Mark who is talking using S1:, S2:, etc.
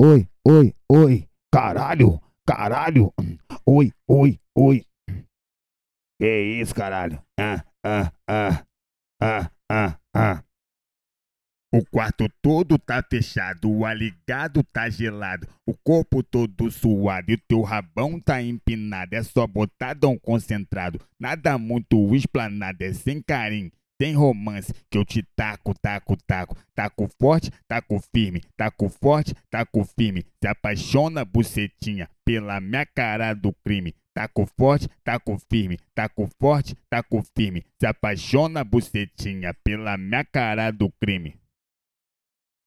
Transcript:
S1: oi, oi, oi. Caralho, caralho. Oi, oi, oi. Que isso, caralho? Ah, ah, ah. Ah, ah, ah. O quarto todo tá fechado, o aligado tá gelado, o corpo todo suado e o teu rabão tá empinado. É só botadão concentrado, nada muito explanado, é sem carinho. Tem romance que eu te taco, taco, taco. Taco forte, taco firme. Taco forte, taco firme. Se apaixona, bucetinha, pela minha cara do crime. Taco forte, taco firme. Taco forte, taco firme. Se apaixona, bucetinha, pela minha cara do crime.